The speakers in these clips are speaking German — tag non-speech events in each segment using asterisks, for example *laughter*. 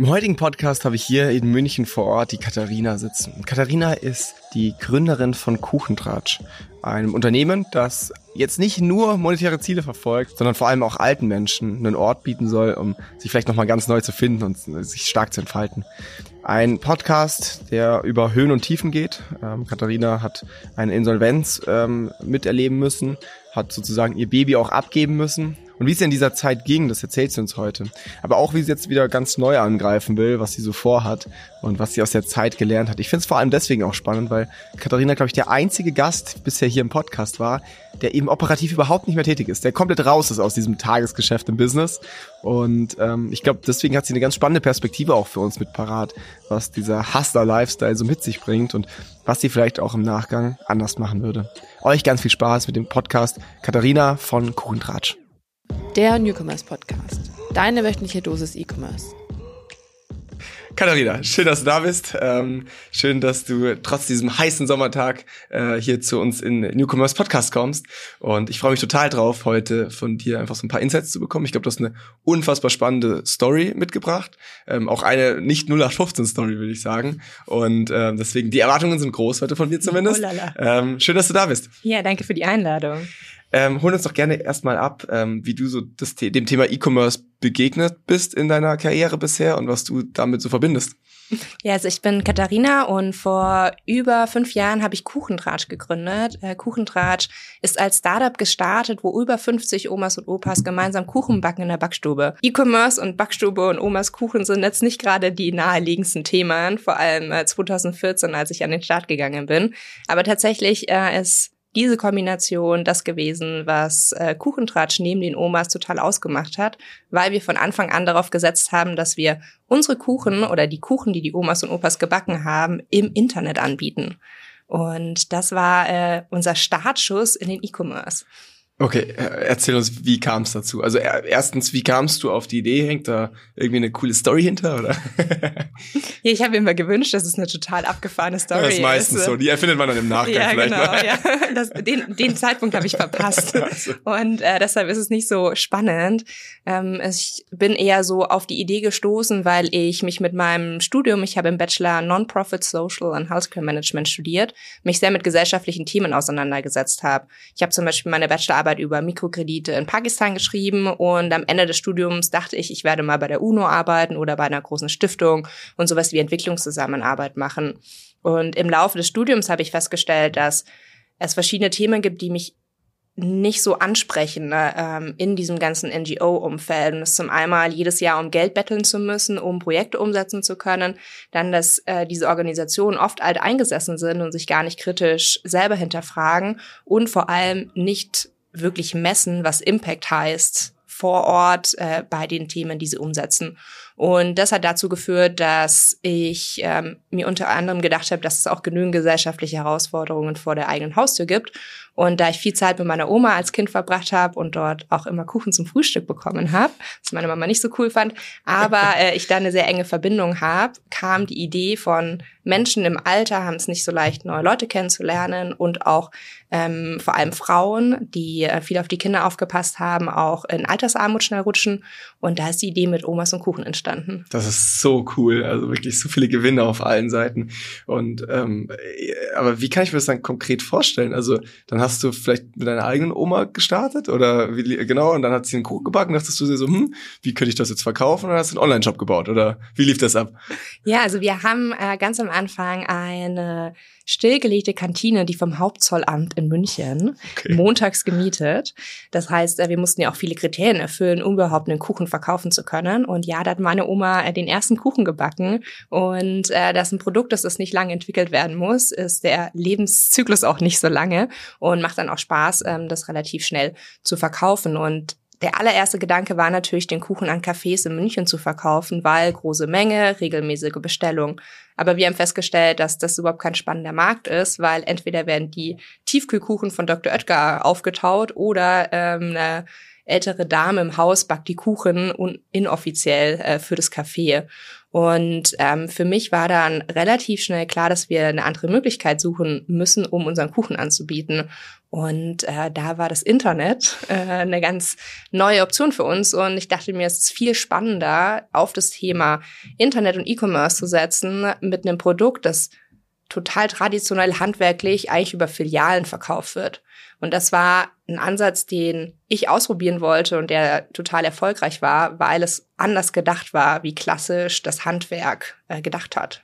Im heutigen Podcast habe ich hier in München vor Ort die Katharina sitzen. Katharina ist die Gründerin von Kuchentratsch, einem Unternehmen, das jetzt nicht nur monetäre Ziele verfolgt, sondern vor allem auch alten Menschen einen Ort bieten soll, um sich vielleicht nochmal ganz neu zu finden und sich stark zu entfalten. Ein Podcast, der über Höhen und Tiefen geht. Ähm, Katharina hat eine Insolvenz ähm, miterleben müssen, hat sozusagen ihr Baby auch abgeben müssen und wie es in dieser Zeit ging, das erzählt sie uns heute. Aber auch, wie sie jetzt wieder ganz neu angreifen will, was sie so vorhat und was sie aus der Zeit gelernt hat. Ich finde es vor allem deswegen auch spannend, weil Katharina, glaube ich, der einzige Gast bisher hier im Podcast war, der eben operativ überhaupt nicht mehr tätig ist, der komplett raus ist aus diesem Tagesgeschäft im Business. Und ähm, ich glaube, deswegen hat sie eine ganz spannende Perspektive auch für uns mit parat, was dieser Hustler-Lifestyle so mit sich bringt und was sie vielleicht auch im Nachgang anders machen würde. Euch ganz viel Spaß mit dem Podcast Katharina von Kuchentratsch. Der Newcomers Podcast. Deine wöchentliche Dosis E-Commerce. Katharina, schön, dass du da bist. Ähm, schön, dass du trotz diesem heißen Sommertag äh, hier zu uns in Newcomers Podcast kommst. Und ich freue mich total drauf, heute von dir einfach so ein paar Insights zu bekommen. Ich glaube, du hast eine unfassbar spannende Story mitgebracht. Ähm, auch eine nicht 0815 Story, würde ich sagen. Und ähm, deswegen, die Erwartungen sind groß heute von dir zumindest. Oh ähm, schön, dass du da bist. Ja, danke für die Einladung. Ähm, hol uns doch gerne erstmal ab, ähm, wie du so das, dem Thema E-Commerce begegnet bist in deiner Karriere bisher und was du damit so verbindest. *laughs* Ja, also ich bin Katharina und vor über fünf Jahren habe ich Kuchentratsch gegründet. Äh, Kuchentratsch ist als Startup gestartet, wo über 50 Omas und Opas gemeinsam Kuchen backen in der Backstube. E-Commerce und Backstube und Omas Kuchen sind jetzt nicht gerade die naheliegendsten Themen, vor allem äh, 2014, als ich an den Start gegangen bin. Aber tatsächlich äh, ist diese Kombination das gewesen, was äh, Kuchentratsch neben den Omas total ausgemacht hat, weil wir von Anfang an darauf gesetzt haben, dass wir unsere Kuchen oder die Kuchen, die die Omas und Opas gebacken haben, im Internet anbieten. Und das war äh, unser Startschuss in den E-Commerce. Okay, äh, erzähl uns, wie kam es dazu? Also erstens, wie kamst du auf die Idee? Hängt da irgendwie eine coole Story hinter, oder? *laughs* ja, ich habe mir immer gewünscht, dass es eine total abgefahrene Story ist. Das ist meistens so. Die erfindet man dann im Nachgang ja, vielleicht. Genau, ja. *laughs* Das, den, den Zeitpunkt habe ich verpasst. *laughs* Also. Und äh, deshalb ist es nicht so spannend. Ähm, ich bin eher so auf die Idee gestoßen, weil ich mich mit meinem Studium, ich habe im Bachelor Non-Profit Social and Healthcare Management studiert, mich sehr mit gesellschaftlichen Themen auseinandergesetzt habe. Ich habe zum Beispiel meine Bachelorarbeit Arbeit über Mikrokredite in Pakistan geschrieben und am Ende des Studiums dachte ich, ich werde mal bei der UNO arbeiten oder bei einer großen Stiftung und sowas wie Entwicklungszusammenarbeit machen. Und im Laufe des Studiums habe ich festgestellt, dass es verschiedene Themen gibt, die mich nicht so ansprechen ne, ähm, in diesem ganzen NGO-Umfeld. Und es zum einmal jedes Jahr um Geld betteln zu müssen, um Projekte umsetzen zu können. Dann, dass äh, diese Organisationen oft alt eingesessen sind und sich gar nicht kritisch selber hinterfragen und vor allem nicht wirklich messen, was Impact heißt vor Ort äh, bei den Themen, die sie umsetzen. Und das hat dazu geführt, dass ich ähm, mir unter anderem gedacht habe, dass es auch genügend gesellschaftliche Herausforderungen vor der eigenen Haustür gibt und da ich viel Zeit mit meiner Oma als Kind verbracht habe und dort auch immer Kuchen zum Frühstück bekommen habe, was meine Mama nicht so cool fand, aber *laughs* äh, ich da eine sehr enge Verbindung habe, kam die Idee von Menschen im Alter haben es nicht so leicht, neue Leute kennenzulernen und auch ähm, vor allem Frauen, die äh, viel auf die Kinder aufgepasst haben, auch in Altersarmut schnell rutschen. Und da ist die Idee mit Omas und Kuchen entstanden. Das ist so cool, also wirklich so viele Gewinne auf allen Seiten. Und ähm, aber wie kann ich mir das dann konkret vorstellen? Also dann hast hast du vielleicht mit deiner eigenen Oma gestartet oder wie, genau und dann hat sie einen Kuchen gebacken, dachtest du dir so, hm, wie könnte ich das jetzt verkaufen und dann hast du einen Online-Shop gebaut oder wie lief das ab? Ja, also wir haben äh, ganz am Anfang eine stillgelegte Kantine, die vom Hauptzollamt in München okay. montags gemietet. Das heißt, äh, wir mussten ja auch viele Kriterien erfüllen, um überhaupt einen Kuchen verkaufen zu können. Und ja, da hat meine Oma äh, den ersten Kuchen gebacken. Und äh, das ist ein Produkt, das nicht lange entwickelt werden muss, ist der Lebenszyklus auch nicht so lange und macht dann auch Spaß, ähm, das relativ schnell zu verkaufen. Und der allererste Gedanke war natürlich, den Kuchen an Cafés in München zu verkaufen, weil große Menge, regelmäßige Bestellung. Aber wir haben festgestellt, dass das überhaupt kein spannender Markt ist, weil entweder werden die Tiefkühlkuchen von Dr. Oetker aufgetaut oder ähm, eine ältere Dame im Haus backt die Kuchen inoffiziell äh, für das Café. Und ähm, für mich war dann relativ schnell klar, dass wir eine andere Möglichkeit suchen müssen, um unseren Kuchen anzubieten. Und äh, da war das Internet äh, eine ganz neue Option für uns. Und ich dachte mir, es ist viel spannender, auf das Thema Internet und E-Commerce zu setzen mit einem Produkt, das total traditionell handwerklich eigentlich über Filialen verkauft wird. Und das war ein Ansatz, den ich ausprobieren wollte und der total erfolgreich war, weil es anders gedacht war, wie klassisch das Handwerk äh, gedacht hat.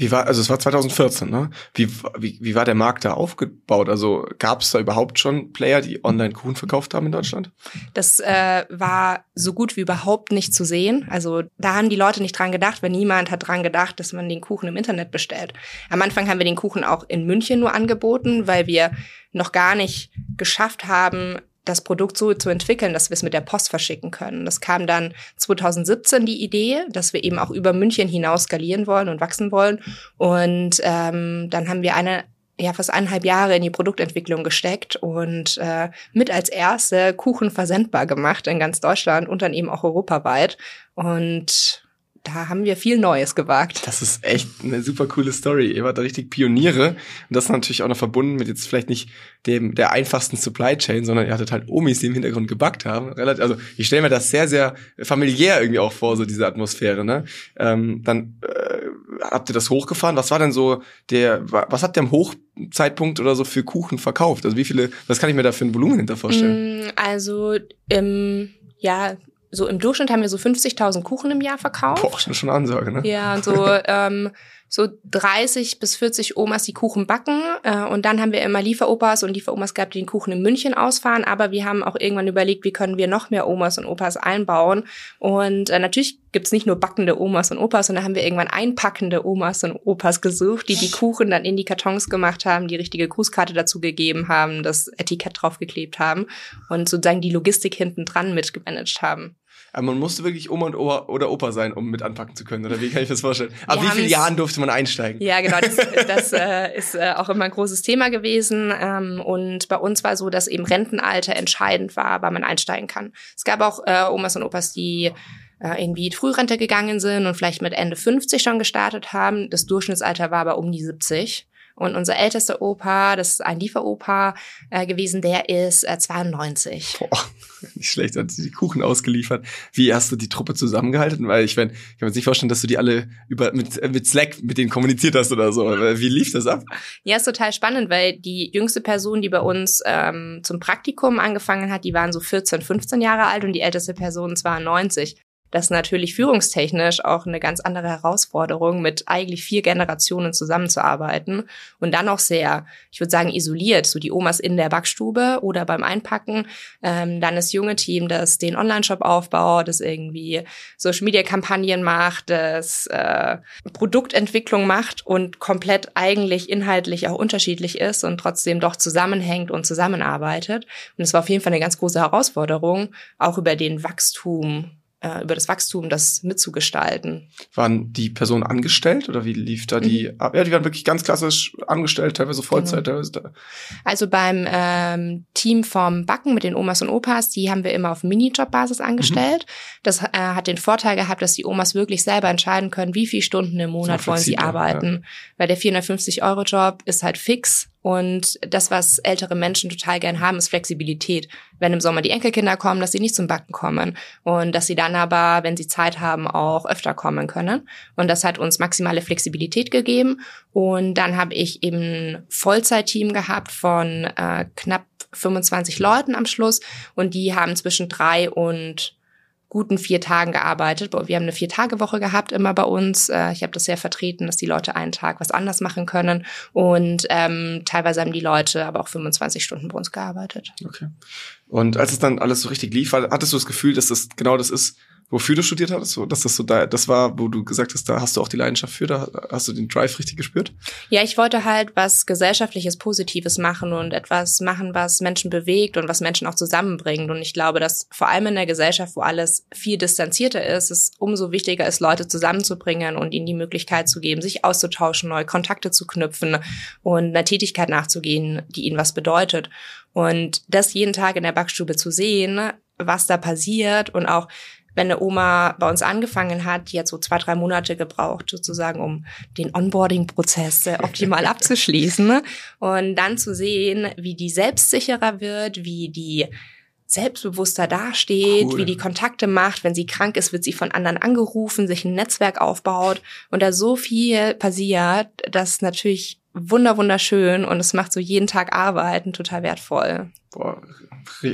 Wie war, also es war 2014, ne? Wie, wie, wie war der Markt da aufgebaut? Also gab es da überhaupt schon Player, die online Kuchen verkauft haben in Deutschland? Das äh, war so gut wie überhaupt nicht zu sehen. Also da haben die Leute nicht dran gedacht, weil niemand hat dran gedacht, dass man den Kuchen im Internet bestellt. Am Anfang haben wir den Kuchen auch in München nur angeboten, weil wir noch gar nicht geschafft haben, das Produkt so zu entwickeln, dass wir es mit der Post verschicken können. Das kam dann 2017 die Idee, dass wir eben auch über München hinaus skalieren wollen und wachsen wollen. Und ähm, dann haben wir eine ja fast eineinhalb Jahre in die Produktentwicklung gesteckt und äh, mit als erste Kuchen versendbar gemacht in ganz Deutschland und dann eben auch europaweit. Und da haben wir viel Neues gewagt. Das ist echt eine super coole Story. Ihr wart da richtig Pioniere. Und das ist natürlich auch noch verbunden mit jetzt vielleicht nicht dem der einfachsten Supply Chain, sondern ihr hattet halt Omis, die im Hintergrund gebackt haben. Relativ, also ich stelle mir das sehr, sehr familiär irgendwie auch vor, so diese Atmosphäre. Ne? Ähm, dann äh, habt ihr das hochgefahren. Was war denn so der, was habt ihr am Hochzeitpunkt oder so für Kuchen verkauft? Also wie viele, was kann ich mir da für ein Volumen hinter vorstellen? Mm, also im ja, so im Durchschnitt haben wir so 50.000 Kuchen im Jahr verkauft. Boah, das ist schon eine Ansage, ne? Ja, und so, *laughs* ähm, so 30 bis 40 Omas, die Kuchen backen. Äh, und dann haben wir immer Lieferopas und Lieferomas gehabt, die den Kuchen in München ausfahren. Aber wir haben auch irgendwann überlegt, wie können wir noch mehr Omas und Opas einbauen. Und äh, natürlich gibt's nicht nur backende Omas und Opas, sondern haben wir irgendwann einpackende Omas und Opas gesucht, die die Kuchen dann in die Kartons gemacht haben, die richtige Grußkarte dazu gegeben haben, das Etikett draufgeklebt haben und sozusagen die Logistik hinten dran mitgemanagt haben. Aber man musste wirklich Oma und Opa oder Opa sein, um mit anpacken zu können. Oder wie kann ich das vorstellen? Ab wie vielen Jahren durfte man einsteigen? Ja, genau. Das, *laughs* das äh, ist äh, auch immer ein großes Thema gewesen. Ähm, und bei uns war so, dass eben Rentenalter entscheidend war, weil man einsteigen kann. Es gab auch äh, Omas und Opas, die äh, irgendwie Frührente gegangen sind und vielleicht mit Ende 50 schon gestartet haben. Das Durchschnittsalter war aber um die 70. Und unser ältester Opa, das ist ein Lieferopa äh, gewesen, der ist äh, 92. Boah, *laughs* nicht schlecht, hat die Kuchen ausgeliefert. Wie hast du die Truppe zusammengehalten? Weil ich, mein, ich kann mir nicht vorstellen, dass du die alle über mit, äh, mit Slack mit denen kommuniziert hast oder so. Wie lief das ab? Ja, ist total spannend, weil die jüngste Person, die bei uns ähm, zum Praktikum angefangen hat, die waren so 14, 15 Jahre alt und die älteste Person 92. Das ist natürlich führungstechnisch auch eine ganz andere Herausforderung, mit eigentlich vier Generationen zusammenzuarbeiten und dann auch sehr, ich würde sagen, isoliert, so die Omas in der Backstube oder beim Einpacken, ähm, dann das junge Team, das den Online-Shop aufbaut, das irgendwie Social-Media-Kampagnen macht, das äh, Produktentwicklung macht und komplett eigentlich inhaltlich auch unterschiedlich ist und trotzdem doch zusammenhängt und zusammenarbeitet. Und es war auf jeden Fall eine ganz große Herausforderung, auch über den Wachstum äh, über das Wachstum das mitzugestalten. Waren die Personen angestellt oder wie lief da die mhm. ab? Ja, die waren wirklich ganz klassisch angestellt, teilweise Vollzeit, genau. teilweise da. Also beim ähm, Team vom Backen mit den Omas und Opas, die haben wir immer auf Minijob-Basis angestellt. Mhm. Das äh, hat den Vorteil gehabt, dass die Omas wirklich selber entscheiden können, wie viele Stunden im Monat wollen sie arbeiten. Ja. Weil der 450-Euro-Job ist halt fix und das, was ältere Menschen total gern haben, ist Flexibilität. Wenn im Sommer die Enkelkinder kommen, dass sie nicht zum Backen kommen und dass sie dann aber, wenn sie Zeit haben, auch öfter kommen können. Und das hat uns maximale Flexibilität gegeben. Und dann habe ich eben Vollzeitteam gehabt von äh, knapp 25 Leuten am Schluss und die haben zwischen drei und guten vier Tagen gearbeitet. Wir haben eine Vier-Tage-Woche gehabt immer bei uns. Äh, ich habe das sehr vertreten, dass die Leute einen Tag was anders machen können. Und ähm, teilweise haben die Leute aber auch 25 Stunden bei uns gearbeitet. Okay. Und als es dann alles so richtig lief, hattest du das Gefühl, dass das genau das ist, wofür du studiert hattest, so, dass das so da, das war, wo du gesagt hast, da hast du auch die Leidenschaft für, da hast du den Drive richtig gespürt? Ja, ich wollte halt was gesellschaftliches, Positives machen und etwas machen, was Menschen bewegt und was Menschen auch zusammenbringt. Und ich glaube, dass vor allem in der Gesellschaft, wo alles viel distanzierter ist, es umso wichtiger ist, Leute zusammenzubringen und ihnen die Möglichkeit zu geben, sich auszutauschen, neue Kontakte zu knüpfen und einer Tätigkeit nachzugehen, die ihnen was bedeutet. Und das jeden Tag in der Backstube zu sehen, was da passiert und auch wenn eine Oma bei uns angefangen hat, die hat so zwei, drei Monate gebraucht, sozusagen, um den Onboarding-Prozess *laughs* optimal abzuschließen. Ne? Und dann zu sehen, wie die selbstsicherer wird, wie die selbstbewusster dasteht, cool. wie die Kontakte macht. Wenn sie krank ist, wird sie von anderen angerufen, sich ein Netzwerk aufbaut und da so viel passiert, dass natürlich wunder wunderschön und es macht so jeden Tag Arbeiten total wertvoll. Boah,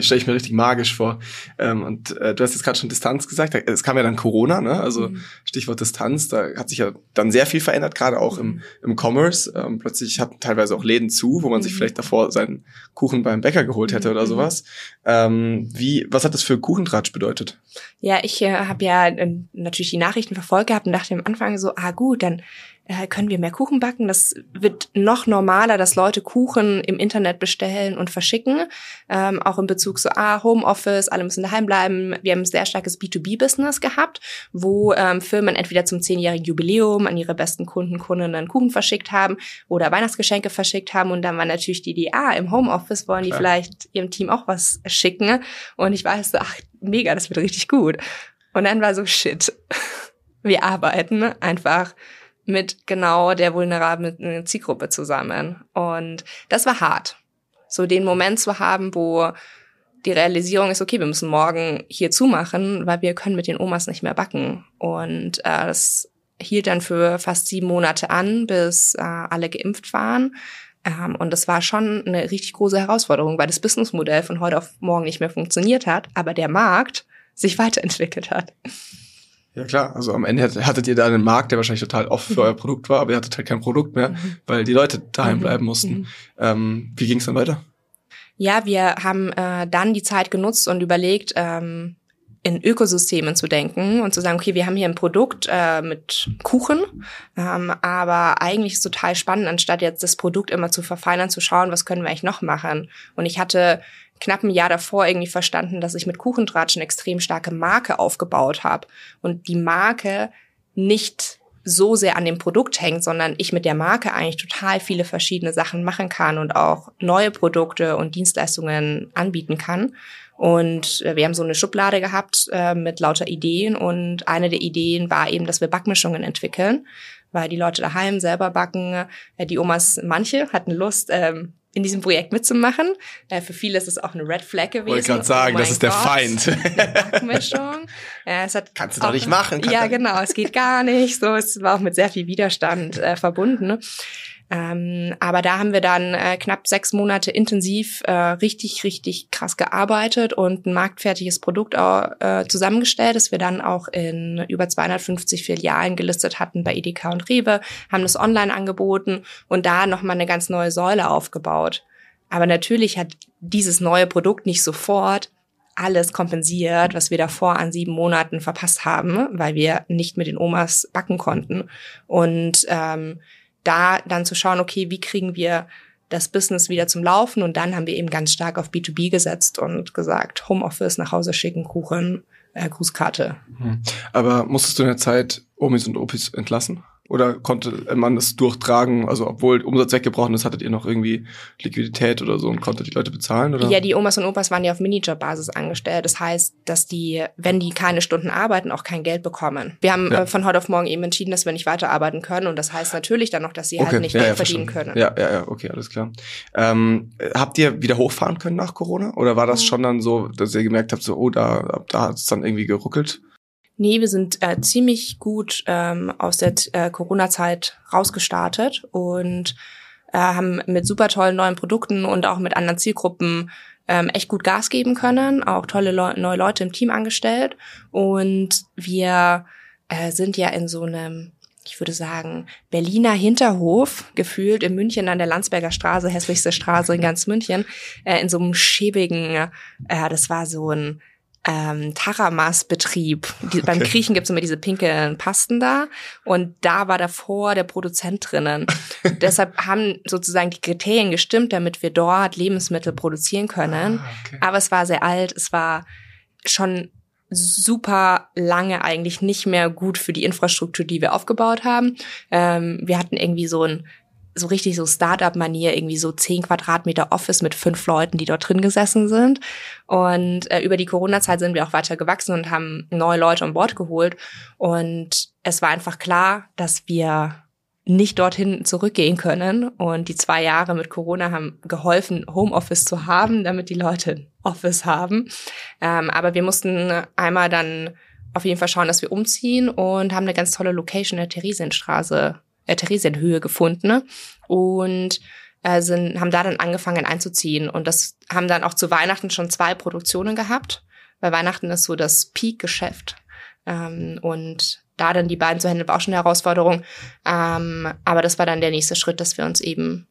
stelle ich mir richtig magisch vor. Ähm, und äh, du hast jetzt gerade schon Distanz gesagt. Es kam ja dann Corona, ne? Also mhm. Stichwort Distanz, da hat sich ja dann sehr viel verändert, gerade auch mhm. im, im Commerce. Ähm, plötzlich hatten teilweise auch Läden zu, wo man mhm. sich vielleicht davor seinen Kuchen beim Bäcker geholt hätte oder mhm. sowas. Ähm, wie, was hat das für Kuchentratsch bedeutet? Ja, ich äh, habe ja äh, natürlich die Nachrichten verfolgt gehabt und dachte am Anfang so, ah gut, dann äh, können wir mehr Kuchen backen. Das wird noch normaler, dass Leute Kuchen im Internet bestellen und verschicken. Ähm, auch in Bezug zu ah, Homeoffice, alle müssen daheim bleiben. Wir haben ein sehr starkes B2B-Business gehabt, wo ähm, Firmen entweder zum zehnjährigen Jubiläum an ihre besten Kunden, Kundinnen Kuchen verschickt haben oder Weihnachtsgeschenke verschickt haben. Und dann war natürlich die Idee, ah, im Homeoffice wollen die Klar. vielleicht ihrem Team auch was schicken. Und ich weiß so, ach, mega, das wird richtig gut. Und dann war so, shit, wir arbeiten einfach mit genau der vulnerablen Zielgruppe zusammen. Und das war hart. So den Moment zu haben, wo die Realisierung ist, okay, wir müssen morgen hier zumachen, weil wir können mit den Omas nicht mehr backen. Und äh, das hielt dann für fast sieben Monate an, bis äh, alle geimpft waren. Ähm, und das war schon eine richtig große Herausforderung, weil das Businessmodell von heute auf morgen nicht mehr funktioniert hat, aber der Markt sich *laughs* weiterentwickelt hat. Ja klar, also am Ende hattet ihr da einen Markt, der wahrscheinlich total offen für mhm. euer Produkt war, aber ihr hattet halt kein Produkt mehr, mhm. weil die Leute daheim mhm. bleiben mussten. Ähm, wie ging es dann weiter? Ja, wir haben äh, dann die Zeit genutzt und überlegt, ähm, in Ökosystemen zu denken und zu sagen, okay, wir haben hier ein Produkt äh, mit Kuchen, ähm, aber eigentlich ist es total spannend, anstatt jetzt das Produkt immer zu verfeinern, zu schauen, was können wir eigentlich noch machen. Und ich hatte knapp ein Jahr davor irgendwie verstanden, dass ich mit Kuchentratsch eine extrem starke Marke aufgebaut habe und die Marke nicht so sehr an dem Produkt hängt, sondern ich mit der Marke eigentlich total viele verschiedene Sachen machen kann und auch neue Produkte und Dienstleistungen anbieten kann. Und äh, wir haben so eine Schublade gehabt äh, mit lauter Ideen und eine der Ideen war eben, dass wir Backmischungen entwickeln, weil die Leute daheim selber backen. Äh, die Omas, manche hatten Lust, ähm, in diesem Projekt mitzumachen. Äh, für viele ist es auch eine Red Flag gewesen. Wollte gerade sagen, oh das ist der Feind. Backmischung. Äh, *laughs* es hat Kannst du doch nicht machen. Ja, genau, es geht gar nicht. So, es war auch mit sehr viel Widerstand äh, verbunden. Ähm, aber da haben wir dann äh, knapp sechs Monate intensiv äh, richtig, richtig krass gearbeitet und ein marktfertiges Produkt äh, zusammengestellt, das wir dann auch in über 250 Filialen gelistet hatten bei Edeka und Rewe, haben das online angeboten und da nochmal eine ganz neue Säule aufgebaut. Aber natürlich hat dieses neue Produkt nicht sofort alles kompensiert, was wir davor an sieben Monaten verpasst haben, weil wir nicht mit den Omas backen konnten. Und ähm, da dann zu schauen, okay, wie kriegen wir das Business wieder zum Laufen und dann haben wir eben ganz stark auf B2B gesetzt und gesagt, Homeoffice, nach Hause schicken, Kuchen, äh, Grußkarte. Mhm. Aber musstest du in der Zeit Omis und Opis entlassen? Oder konnte man das durchtragen? Also obwohl Umsatz weggebrochen ist, hattet ihr noch irgendwie Liquidität oder so und konntet die Leute bezahlen? Oder? Ja, die Omas und Opas waren ja auf Minijob-Basis angestellt. Das heißt, dass die, wenn die keine Stunden arbeiten, auch kein Geld bekommen. Wir haben ja. äh, von heute auf morgen eben entschieden, dass wir nicht weiterarbeiten können. Und das heißt natürlich dann noch, dass sie halt okay. halt nicht ja, Geld ja, verdienen können. Ja, ja, ja, okay, alles klar. Ähm, habt ihr wieder hochfahren können nach Corona? Oder war das mhm. schon dann so, dass ihr gemerkt habt, so, oh, da, da hat es dann irgendwie geruckelt? Nee, wir sind äh, ziemlich gut ähm, aus der äh, Corona-Zeit rausgestartet und äh, haben mit super tollen neuen Produkten und auch mit anderen Zielgruppen ähm, echt gut Gas geben können, auch tolle Le neue Leute im Team angestellt. Und wir äh, sind ja in so einem, ich würde sagen, Berliner Hinterhof, gefühlt in München an der Landsberger Straße, hässlichste Straße in ganz München, äh, in so einem schäbigen, äh, das war so ein ähm, Taramas-Betrieb. Okay. Beim Griechen gibt's immer diese pinken Pasten da und da war davor der Produzent drinnen. *laughs* Deshalb haben sozusagen die Kriterien gestimmt, damit wir dort Lebensmittel produzieren können. Ah, okay. Aber es war sehr alt, es war schon super lange eigentlich nicht mehr gut für die Infrastruktur, die wir aufgebaut haben. Ähm, wir hatten irgendwie so ein so richtig so Startup-Manier, irgendwie so zehn Quadratmeter Office mit fünf Leuten, die dort drin gesessen sind. Und äh, über die Corona-Zeit sind wir auch weiter gewachsen und haben neue Leute an Bord geholt. Und es war einfach klar, dass wir nicht dorthin zurückgehen können. Und die zwei Jahre mit Corona haben geholfen, Homeoffice zu haben, damit die Leute Office haben. Ähm, aber wir mussten einmal dann auf jeden Fall schauen, dass wir umziehen und haben eine ganz tolle Location in der Theresienstraße, äh, Theresienhöhe gefunden und äh, sind, haben da dann angefangen einzuziehen. Und das haben dann auch zu Weihnachten schon zwei Produktionen gehabt. Weil Weihnachten ist so das Peak-Geschäft. Ähm, und da dann die beiden zu handeln, war auch schon eine Herausforderung. Ähm, aber das war dann der nächste Schritt, dass wir uns eben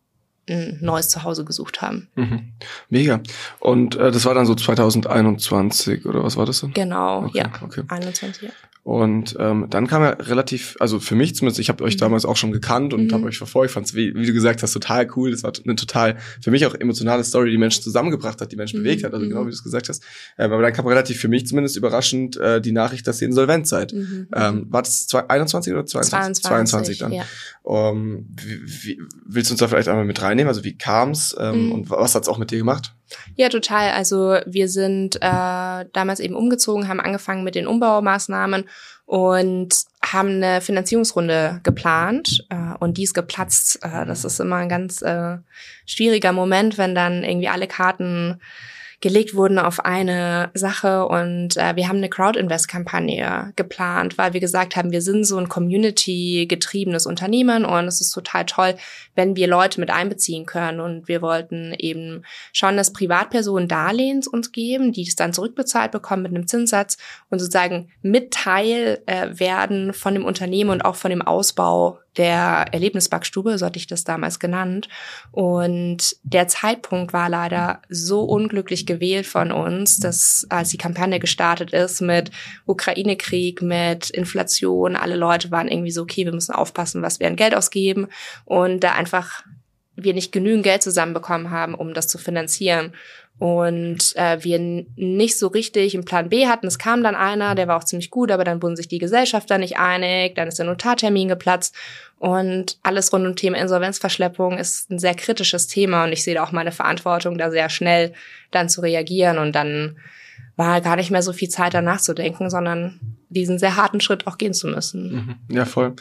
ein neues Zuhause gesucht haben. Mhm. Mega. Und äh, das war dann so 2021 oder was war das denn? Genau, okay, ja. Okay. 21, ja. Und ähm, dann kam ja relativ, also für mich zumindest, ich habe euch mhm. damals auch schon gekannt und mhm. habe euch verfolgt, fand es, wie, wie du gesagt hast, total cool. Das war eine total, für mich auch emotionale Story, die Menschen zusammengebracht hat, die Menschen mhm. bewegt hat, also genau mhm. wie du es gesagt hast. Ähm, aber dann kam relativ für mich zumindest überraschend äh, die Nachricht, dass ihr insolvent seid. Mhm. Ähm, war das 21 oder 22? 22, 22 dann. Ja. Um, wie, wie, willst du uns da vielleicht einmal mit reinnehmen? Also wie kam's ähm, mhm. und was hat's auch mit dir gemacht? Ja, total. Also wir sind äh, damals eben umgezogen, haben angefangen mit den Umbaumaßnahmen und haben eine Finanzierungsrunde geplant äh, und die ist geplatzt. Äh, das ist immer ein ganz äh, schwieriger Moment, wenn dann irgendwie alle Karten gelegt wurden auf eine Sache und äh, wir haben eine Crowd-Invest-Kampagne geplant, weil wir gesagt haben, wir sind so ein Community-getriebenes Unternehmen und es ist total toll, wenn wir Leute mit einbeziehen können. Und wir wollten eben schon, dass Privatpersonen Darlehens uns geben, die es dann zurückbezahlt bekommen mit einem Zinssatz und sozusagen mit Teil äh, werden von dem Unternehmen und auch von dem Ausbau der Erlebnisbackstube, so hatte ich das damals genannt. Und der Zeitpunkt war leider so unglücklich gewählt von uns, dass als die Kampagne gestartet ist mit Ukraine-Krieg, mit Inflation, alle Leute waren irgendwie so, okay, wir müssen aufpassen, was wir an Geld ausgeben und da einfach wir nicht genügend Geld zusammenbekommen haben, um das zu finanzieren und äh, wir nicht so richtig einen Plan B hatten. Es kam dann einer, der war auch ziemlich gut, aber dann wurden sich die Gesellschafter nicht einig, dann ist der Notartermin geplatzt. Und alles rund um Thema Insolvenzverschleppung ist ein sehr kritisches Thema. Und ich sehe da auch meine Verantwortung, da sehr schnell dann zu reagieren und dann war gar nicht mehr so viel Zeit danach zu denken, sondern diesen sehr harten Schritt auch gehen zu müssen. Mhm. Ja, voll.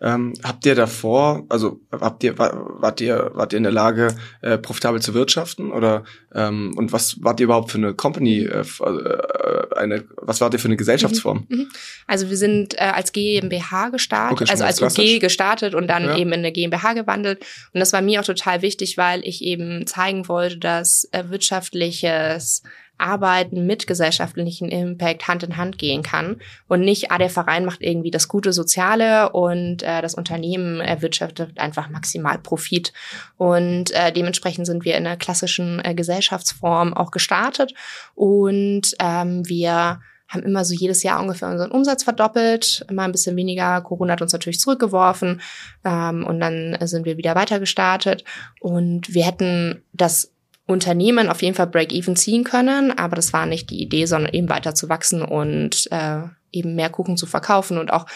Ähm, habt ihr davor, also habt ihr, wart ihr, wart ihr in der Lage, äh, profitabel zu wirtschaften oder ähm, und was wart ihr überhaupt für eine Company, äh, äh, eine, was wart ihr für eine Gesellschaftsform? Mhm. mhm. Also wir sind äh, als GmbH gestartet, okay, also als UG gestartet und dann ja. eben in eine GmbH gewandelt. Und das war mir auch total wichtig, weil ich eben zeigen wollte, dass äh, wirtschaftliches Arbeiten mit gesellschaftlichen Impact Hand in Hand gehen kann und nicht, ah, der Verein macht irgendwie das gute Soziale und äh, das Unternehmen erwirtschaftet einfach maximal Profit. Und äh, dementsprechend sind wir in einer klassischen äh, Gesellschaftsform auch gestartet und ähm, wir haben immer so jedes Jahr ungefähr unseren Umsatz verdoppelt, immer ein bisschen weniger. Corona hat uns natürlich zurückgeworfen ähm, und dann sind wir wieder weiter gestartet und wir hätten das Unternehmen auf jeden Fall Break-Even ziehen können, aber das war nicht die Idee, sondern eben weiter zu wachsen und äh, eben mehr Kuchen zu verkaufen und auch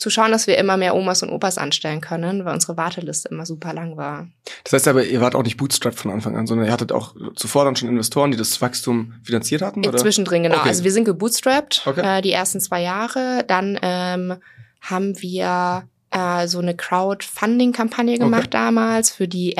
zu schauen, dass wir immer mehr Omas und Opas anstellen können, weil unsere Warteliste immer super lang war. Das heißt aber, ihr wart auch nicht bootstrapped von Anfang an, sondern ihr hattet auch zuvor dann schon Investoren, die das Wachstum finanziert hatten? Oder? Zwischendrin, genau. Okay. Also wir sind gebootstrapped okay. äh, die ersten zwei Jahre. Dann ähm, haben wir äh, so eine Crowdfunding-Kampagne gemacht okay. damals für die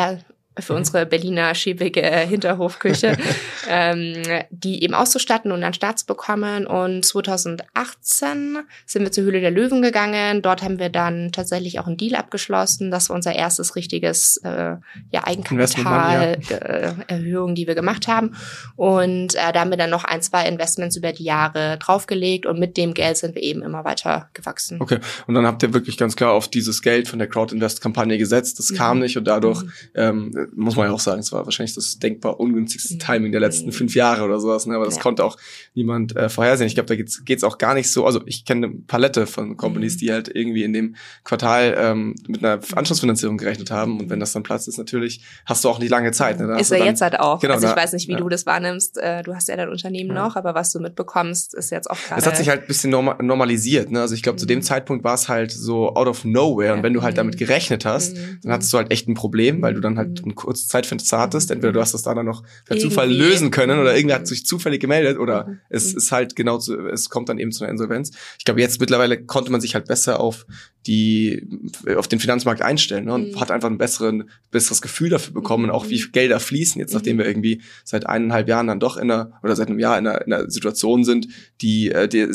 für unsere Berliner schäbige Hinterhofküche, *laughs* ähm, die eben auszustatten und an Start zu bekommen. Und 2018 sind wir zur Höhle der Löwen gegangen. Dort haben wir dann tatsächlich auch einen Deal abgeschlossen. Das war unser erstes richtiges äh, ja, Eigenkapitalerhöhung, die wir gemacht haben. Und äh, da haben wir dann noch ein, zwei Investments über die Jahre draufgelegt und mit dem Geld sind wir eben immer weiter gewachsen. Okay, und dann habt ihr wirklich ganz klar auf dieses Geld von der Crowd Invest Kampagne gesetzt. Das mhm. kam nicht und dadurch mhm. ähm, muss man ja auch sagen, es war wahrscheinlich das denkbar ungünstigste Timing der letzten fünf Jahre oder sowas, ne? aber das ja. konnte auch niemand äh, vorhersehen. Ich glaube, da geht's geht's auch gar nicht so, also ich kenne eine Palette von Companies, die halt irgendwie in dem Quartal ähm, mit einer Anschlussfinanzierung gerechnet haben und wenn das dann Platz ist, natürlich hast du auch nicht lange Zeit. Ne? Da ist ja jetzt halt auch. Genau, also ich da, weiß nicht, wie ja. du das wahrnimmst, äh, du hast ja dein Unternehmen ja. noch, aber was du mitbekommst, ist jetzt auch gerade... Es hat sich halt ein bisschen normalisiert, ne? also ich glaube, mhm. zu dem mhm. Zeitpunkt war es halt so out of nowhere und wenn du halt damit mhm. gerechnet hast, mhm. dann hattest du halt echt ein Problem, weil du dann halt eine kurze Zeitfenster hattest, entweder du hast das da dann noch per irgendwie. Zufall lösen können oder irgendwer hat sich zufällig gemeldet oder es ist halt genau zu, es kommt dann eben zu einer Insolvenz. Ich glaube, jetzt mittlerweile konnte man sich halt besser auf die auf den Finanzmarkt einstellen ne, und mhm. hat einfach ein besseren, besseres Gefühl dafür bekommen, mhm. auch wie Gelder fließen, jetzt nachdem wir mhm. irgendwie seit eineinhalb Jahren dann doch in einer oder seit einem Jahr in einer, in einer Situation sind, die, äh, die,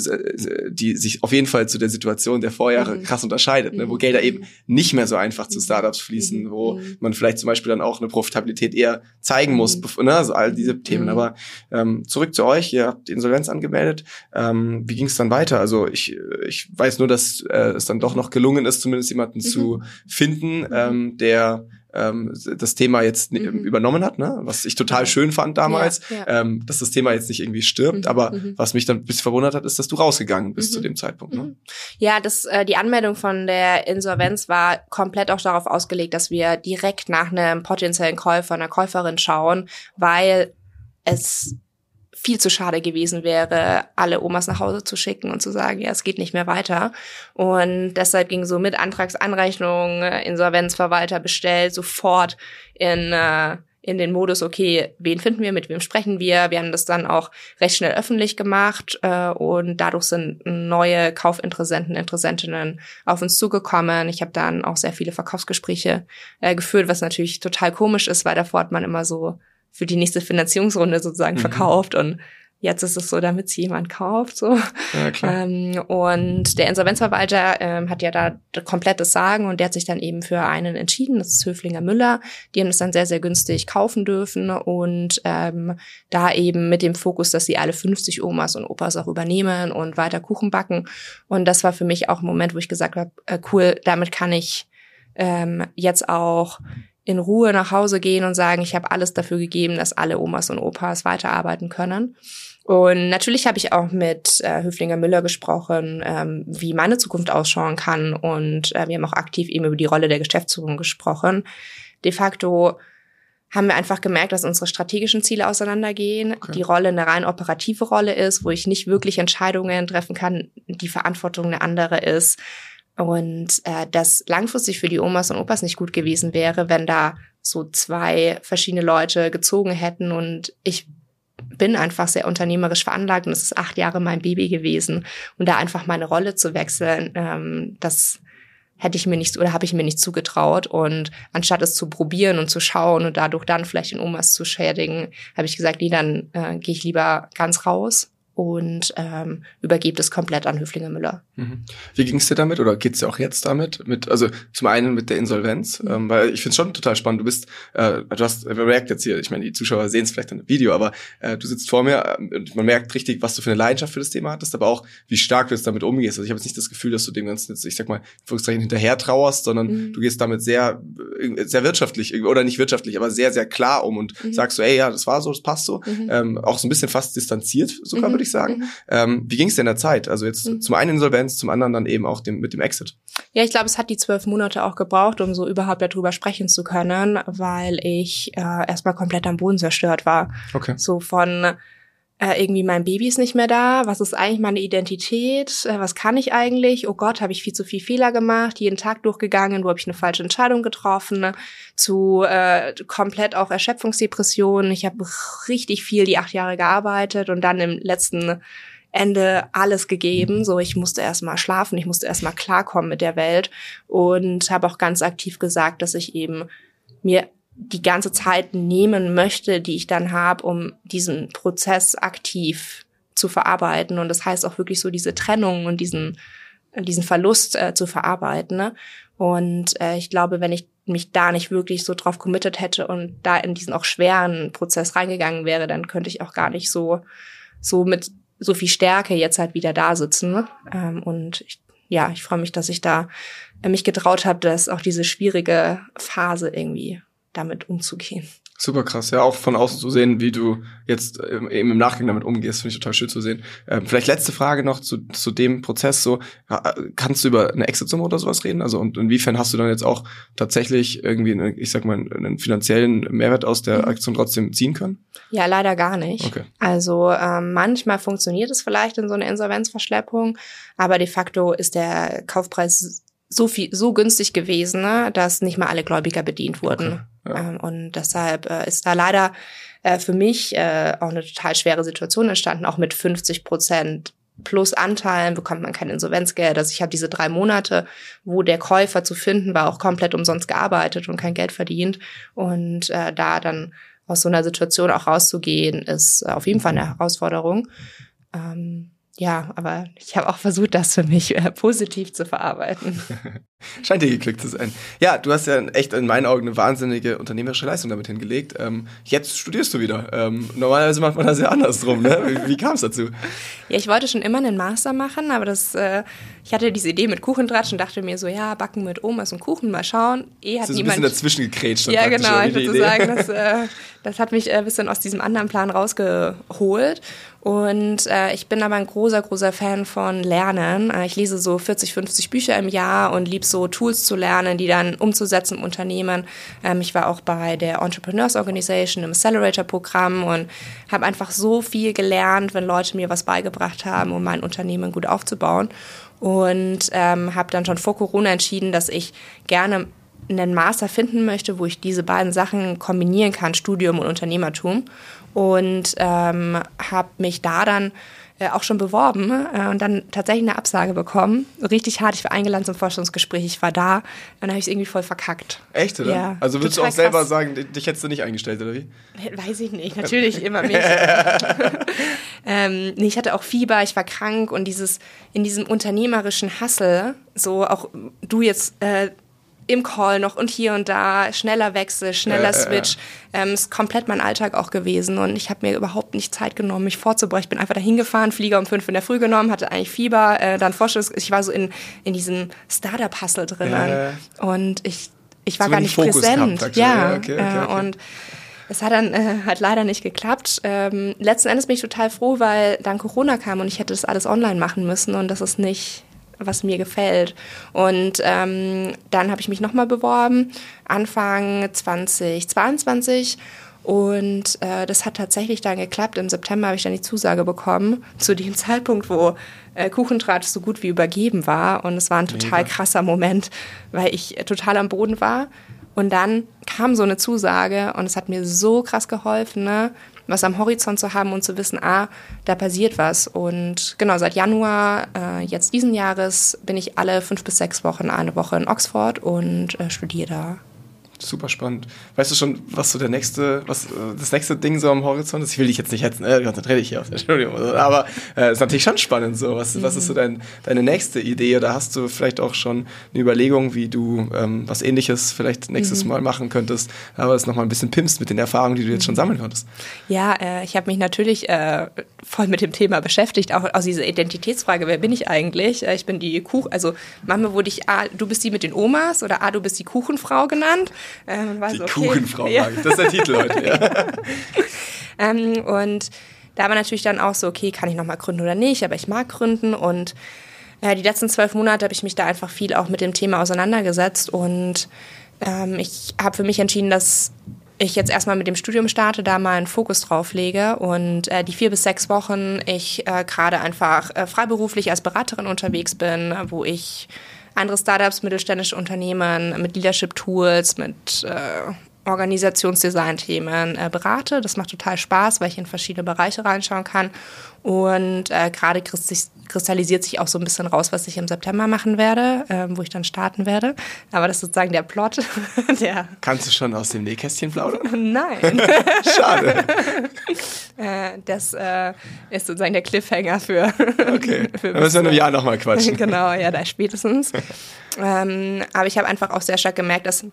die sich auf jeden Fall zu der Situation der Vorjahre mhm. krass unterscheidet, ne, wo mhm. Gelder eben nicht mehr so einfach zu Startups fließen, wo man vielleicht zum Beispiel dann auch eine Profitabilität eher zeigen muss, ne, also all diese Themen. Aber ähm, zurück zu euch, ihr habt Insolvenz angemeldet. Ähm, wie ging es dann weiter? Also ich, ich weiß nur, dass äh, es dann doch noch gelungen ist, zumindest jemanden mhm. zu finden, mhm. ähm, der ähm, das Thema jetzt mhm. übernommen hat, ne? was ich total schön fand damals, ja, ja. Ähm, dass das Thema jetzt nicht irgendwie stirbt, mhm. aber mhm. was mich dann ein bisschen verwundert hat, ist, dass du rausgegangen bist zu mhm. dem Zeitpunkt. Ne? Mhm. Ja, das, äh, die Anmeldung von der Insolvenz war komplett auch darauf ausgelegt, dass wir direkt nach einem potenziellen Käufer, einer Käuferin schauen, weil es viel zu schade gewesen wäre, alle Omas nach Hause zu schicken und zu sagen, ja, es geht nicht mehr weiter. Und deshalb ging so mit Antragsanrechnung, Insolvenzverwalter bestellt, sofort in, äh, in den Modus, okay, wen finden wir, mit wem sprechen wir. Wir haben das dann auch recht schnell öffentlich gemacht äh, und dadurch sind neue Kaufinteressenten, Interessentinnen auf uns zugekommen. Ich habe dann auch sehr viele Verkaufsgespräche äh, geführt, was natürlich total komisch ist, weil davor hat man immer so für die nächste Finanzierungsrunde sozusagen mhm. verkauft und Jetzt ist es so, damit sie jemand kauft. So. Ja, klar. Ähm, und der Insolvenzverwalter ähm, hat ja da komplettes Sagen und der hat sich dann eben für einen entschieden. Das ist Höflinger Müller. Die haben es dann sehr, sehr günstig kaufen dürfen und ähm, da eben mit dem Fokus, dass sie alle 50 Omas und Opas auch übernehmen und weiter Kuchen backen. Und das war für mich auch ein Moment, wo ich gesagt habe, äh, cool, damit kann ich ähm, jetzt auch in Ruhe nach Hause gehen und sagen, ich habe alles dafür gegeben, dass alle Omas und Opas weiterarbeiten können. Und natürlich habe ich auch mit äh, Höflinger Müller gesprochen, ähm, wie meine Zukunft ausschauen kann. Und äh, wir haben auch aktiv eben über die Rolle der Geschäftsführung gesprochen. De facto haben wir einfach gemerkt, dass unsere strategischen Ziele auseinandergehen. Okay. Die Rolle eine rein operative Rolle ist, wo ich nicht wirklich Entscheidungen treffen kann, die Verantwortung eine andere ist. Und äh, das langfristig für die Omas und Opas nicht gut gewesen wäre, wenn da so zwei verschiedene Leute gezogen hätten. Und ich bin einfach sehr unternehmerisch veranlagt und es ist acht Jahre mein Baby gewesen. Und da einfach meine Rolle zu wechseln, ähm, das hätte ich mir nicht oder habe ich mir nicht zugetraut. Und anstatt es zu probieren und zu schauen und dadurch dann vielleicht den Omas zu schädigen, habe ich gesagt, nee, dann äh, gehe ich lieber ganz raus und ähm, übergibt es komplett an Höflinger Müller. Mhm. Wie ging es dir damit oder geht's dir auch jetzt damit? Mit, also zum einen mit der Insolvenz, mhm. ähm, weil ich finde es schon total spannend. Du bist, äh, du hast, man merkt jetzt hier, ich meine, die Zuschauer sehen es vielleicht in dem Video, aber äh, du sitzt vor mir äh, und man merkt richtig, was du für eine Leidenschaft für das Thema hattest, aber auch, wie stark du jetzt damit umgehst. Also ich habe jetzt nicht das Gefühl, dass du dem Ganzen jetzt, ich sag mal, Volkszeichen hinterher trauerst, sondern mhm. du gehst damit sehr, äh, sehr wirtschaftlich oder nicht wirtschaftlich, aber sehr, sehr klar um und mhm. sagst so, ey, ja, das war so, das passt so. Mhm. Ähm, auch so ein bisschen fast distanziert, sogar würde ich sagen. Ähm, wie ging es denn in der Zeit? Also jetzt zum einen Insolvenz, zum anderen dann eben auch dem, mit dem Exit. Ja, ich glaube, es hat die zwölf Monate auch gebraucht, um so überhaupt darüber sprechen zu können, weil ich äh, erstmal komplett am Boden zerstört war. Okay. So von äh, irgendwie mein Baby ist nicht mehr da, was ist eigentlich meine Identität, äh, was kann ich eigentlich, oh Gott, habe ich viel zu viel Fehler gemacht, jeden Tag durchgegangen, wo habe ich eine falsche Entscheidung getroffen, zu äh, komplett auch Erschöpfungsdepressionen. Ich habe richtig viel die acht Jahre gearbeitet und dann im letzten Ende alles gegeben. So, ich musste erstmal schlafen, ich musste erstmal klarkommen mit der Welt und habe auch ganz aktiv gesagt, dass ich eben mir die ganze Zeit nehmen möchte, die ich dann habe, um diesen Prozess aktiv zu verarbeiten. Und das heißt auch wirklich so diese Trennung und diesen, diesen Verlust äh, zu verarbeiten. Ne? Und äh, ich glaube, wenn ich mich da nicht wirklich so drauf committed hätte und da in diesen auch schweren Prozess reingegangen wäre, dann könnte ich auch gar nicht so, so mit so viel Stärke jetzt halt wieder da sitzen. Ähm, und ich, ja, ich freue mich, dass ich da äh, mich getraut habe, dass auch diese schwierige Phase irgendwie damit umzugehen. Super krass, ja, auch von außen zu sehen, wie du jetzt ähm, eben im Nachgang damit umgehst, finde ich total schön zu sehen. Ähm, vielleicht letzte Frage noch zu, zu dem Prozess, so, kannst du über eine Exit-Summe oder sowas reden? Also und inwiefern hast du dann jetzt auch tatsächlich irgendwie, eine, ich sag mal, einen finanziellen Mehrwert aus der mhm. Aktion trotzdem ziehen können? Ja, leider gar nicht. Okay. Also ähm, manchmal funktioniert es vielleicht in so einer Insolvenzverschleppung, aber de facto ist der Kaufpreis so viel, so günstig gewesen, ne, dass nicht mal alle Gläubiger bedient wurden. Okay, ja. ähm, und deshalb äh, ist da leider äh, für mich äh, auch eine total schwere Situation entstanden, auch mit 50 Prozent plus Anteilen bekommt man kein Insolvenzgeld. Also ich habe diese drei Monate, wo der Käufer zu finden war, auch komplett umsonst gearbeitet und kein Geld verdient. Und äh, da dann aus so einer Situation auch rauszugehen, ist auf jeden Fall eine Herausforderung. Ähm, ja, aber ich habe auch versucht, das für mich äh, positiv zu verarbeiten. *laughs* Scheint dir geglückt zu sein. Ja, du hast ja echt in meinen Augen eine wahnsinnige unternehmerische Leistung damit hingelegt. Ähm, jetzt studierst du wieder. Ähm, normalerweise macht man das ja andersrum. Ne? Wie, wie kam es dazu? Ja, ich wollte schon immer einen Master machen, aber das, äh, ich hatte diese Idee mit Kuchentratsch und dachte mir so, ja, backen mit Omas und Kuchen, mal schauen. Eh hat das ist niemand, ein bisschen dazwischen gekrätscht. Ja, genau, ich würde sagen, das, *laughs* äh, das hat mich äh, ein bisschen aus diesem anderen Plan rausgeholt. Und äh, ich bin aber ein großer, großer Fan von Lernen. Äh, ich lese so 40, 50 Bücher im Jahr und liebe so Tools zu lernen, die dann umzusetzen im Unternehmen. Ähm, ich war auch bei der Entrepreneurs Organization im Accelerator-Programm und habe einfach so viel gelernt, wenn Leute mir was beigebracht haben, um mein Unternehmen gut aufzubauen. Und ähm, habe dann schon vor Corona entschieden, dass ich gerne einen Master finden möchte, wo ich diese beiden Sachen kombinieren kann, Studium und Unternehmertum und ähm, habe mich da dann äh, auch schon beworben äh, und dann tatsächlich eine Absage bekommen. Richtig hart, ich war eingeladen zum Forschungsgespräch, ich war da und dann habe ich es irgendwie voll verkackt. Echt, oder? Ja, also würdest du auch selber krass. sagen, dich hättest du nicht eingestellt, oder wie? Weiß ich nicht, natürlich immer mich. *laughs* ähm, nee, ich hatte auch Fieber, ich war krank und dieses in diesem unternehmerischen Hassel, so auch du jetzt äh, im Call noch und hier und da, schneller Wechsel, schneller Switch. Ähm, ist komplett mein Alltag auch gewesen und ich habe mir überhaupt nicht Zeit genommen, mich vorzubereiten. Ich bin einfach dahin gefahren, Flieger um fünf in der Früh genommen, hatte eigentlich Fieber, äh, dann Vorstellungs... Ich war so in, in diesem Startup-Hustle drinnen und ich, ich war so gar nicht Fokus präsent. Gehabt, ja, okay, okay, äh, okay. und es hat dann äh, halt leider nicht geklappt. Ähm, letzten Endes bin ich total froh, weil dann Corona kam und ich hätte das alles online machen müssen und das ist nicht was mir gefällt. Und ähm, dann habe ich mich nochmal beworben, Anfang 2022. Und äh, das hat tatsächlich dann geklappt. Im September habe ich dann die Zusage bekommen, zu dem *laughs* Zeitpunkt, wo äh, Kuchentratsch so gut wie übergeben war. Und es war ein total Mega. krasser Moment, weil ich total am Boden war. Und dann kam so eine Zusage und es hat mir so krass geholfen, ne? Was am Horizont zu haben und zu wissen, ah, da passiert was. Und genau, seit Januar äh, jetzt diesen Jahres bin ich alle fünf bis sechs Wochen eine Woche in Oxford und äh, studiere da super spannend. Weißt du schon, was so der nächste, was äh, das nächste Ding so am Horizont ist? Ich will dich jetzt nicht hetzen, äh, konzentriere dich hier auf das Studium. Aber äh, ist natürlich schon spannend so. Was, mhm. was ist so dein, deine nächste Idee? Oder hast du vielleicht auch schon eine Überlegung, wie du ähm, was ähnliches vielleicht nächstes mhm. Mal machen könntest, aber es nochmal ein bisschen pimpst mit den Erfahrungen, die du jetzt schon mhm. sammeln konntest? Ja, äh, ich habe mich natürlich äh, voll mit dem Thema beschäftigt, auch aus dieser Identitätsfrage, wer bin ich eigentlich? Äh, ich bin die Kuch, also Mama wurde ich, ah, du bist die mit den Omas oder ah, du bist die Kuchenfrau genannt. Ähm, die so, okay, Kuchenfrau, ja. das ist der Titel heute. Ja. *laughs* ähm, und da war natürlich dann auch so, okay, kann ich nochmal gründen oder nicht, aber ich mag gründen und äh, die letzten zwölf Monate habe ich mich da einfach viel auch mit dem Thema auseinandergesetzt und ähm, ich habe für mich entschieden, dass ich jetzt erstmal mit dem Studium starte, da mal einen Fokus drauf lege und äh, die vier bis sechs Wochen ich äh, gerade einfach äh, freiberuflich als Beraterin unterwegs bin, wo ich andere Startups, mittelständische Unternehmen mit Leadership-Tools, mit äh, Organisationsdesign-Themen äh, berate. Das macht total Spaß, weil ich in verschiedene Bereiche reinschauen kann. Und äh, gerade kristallisiert sich auch so ein bisschen raus, was ich im September machen werde, äh, wo ich dann starten werde. Aber das ist sozusagen der Plot. *laughs* der Kannst du schon aus dem Nähkästchen plaudern? *laughs* Nein. *laughs* Schade. äh, das äh, ist sozusagen der Cliffhanger für. okay. für Dann müssen wir in einem Jahr nochmal quatschen. genau, ja, da spätestens. ähm, aber ich habe einfach auch sehr stark gemerkt, dass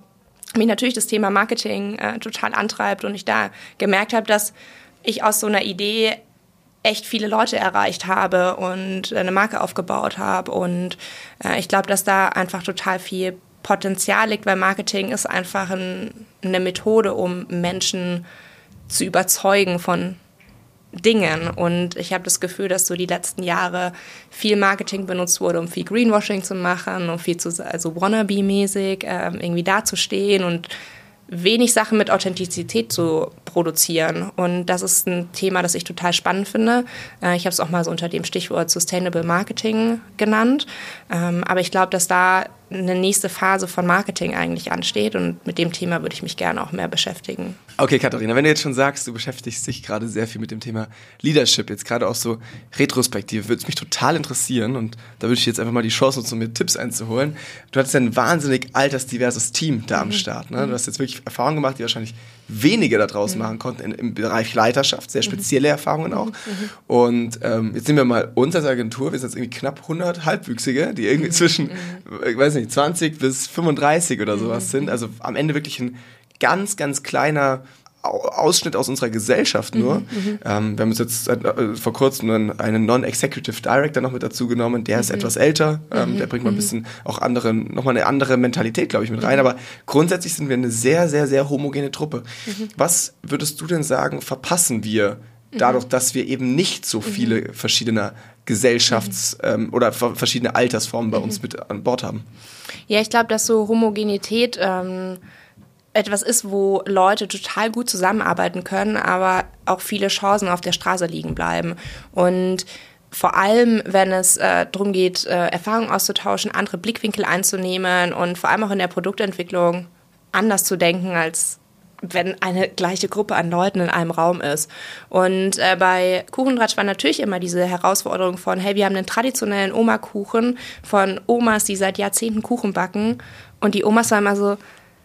mich natürlich das Thema Marketing äh, total antreibt und ich da gemerkt habe, dass ich aus so einer Idee echt viele Leute erreicht habe und eine Marke aufgebaut habe und äh, ich glaube, dass da einfach total viel Potenzial liegt, weil Marketing ist einfach ein, eine Methode, um Menschen zu überzeugen von Dingen. Und ich habe das Gefühl, dass so die letzten Jahre viel Marketing benutzt wurde, um viel Greenwashing zu machen, um viel zu, also wannabe-mäßig äh, irgendwie dazustehen und wenig Sachen mit Authentizität zu produzieren. Und das ist ein Thema, das ich total spannend finde. Äh, ich habe es auch mal so unter dem Stichwort Sustainable Marketing genannt. Ähm, aber ich glaube, dass da eine nächste Phase von Marketing eigentlich ansteht und mit dem Thema würde ich mich gerne auch mehr beschäftigen. Okay, Katharina, wenn du jetzt schon sagst, du beschäftigst dich gerade sehr viel mit dem Thema Leadership, jetzt gerade auch so retrospektiv, würde es mich total interessieren und da würde ich jetzt einfach mal die Chance nutzen, um mir Tipps einzuholen. Du hattest ja ein wahnsinnig altersdiverses Team da am mhm. Start. Ne? Du hast jetzt wirklich Erfahrungen gemacht, die wahrscheinlich wenige da draußen mhm. machen konnten in, im Bereich Leiterschaft, sehr mhm. spezielle mhm. Erfahrungen auch. Mhm. Und ähm, jetzt nehmen wir mal uns als Agentur, wir sind jetzt irgendwie knapp 100 Halbwüchsige, die irgendwie zwischen, ich weiß nicht, 20 bis 35 oder sowas sind. Also am Ende wirklich ein ganz, ganz kleiner Ausschnitt aus unserer Gesellschaft nur. Mhm, mhm. ähm, wir haben uns jetzt äh, vor kurzem einen, einen Non-Executive Director noch mit dazu genommen, der ist mhm. etwas älter, ähm, mhm. der bringt mal ein mhm. bisschen auch andere, nochmal eine andere Mentalität, glaube ich, mit rein. Mhm. Aber grundsätzlich sind wir eine sehr, sehr, sehr homogene Truppe. Was würdest du denn sagen, verpassen wir dadurch, dass wir eben nicht so viele verschiedene Gesellschafts- ähm, oder verschiedene Altersformen bei uns mit an Bord haben? Ja, ich glaube, dass so Homogenität ähm, etwas ist, wo Leute total gut zusammenarbeiten können, aber auch viele Chancen auf der Straße liegen bleiben. Und vor allem, wenn es äh, darum geht, äh, Erfahrungen auszutauschen, andere Blickwinkel einzunehmen und vor allem auch in der Produktentwicklung anders zu denken als wenn eine gleiche Gruppe an Leuten in einem Raum ist. Und äh, bei Kuchendratsch war natürlich immer diese Herausforderung von, hey, wir haben einen traditionellen Oma-Kuchen von Omas, die seit Jahrzehnten Kuchen backen. Und die Omas waren immer so,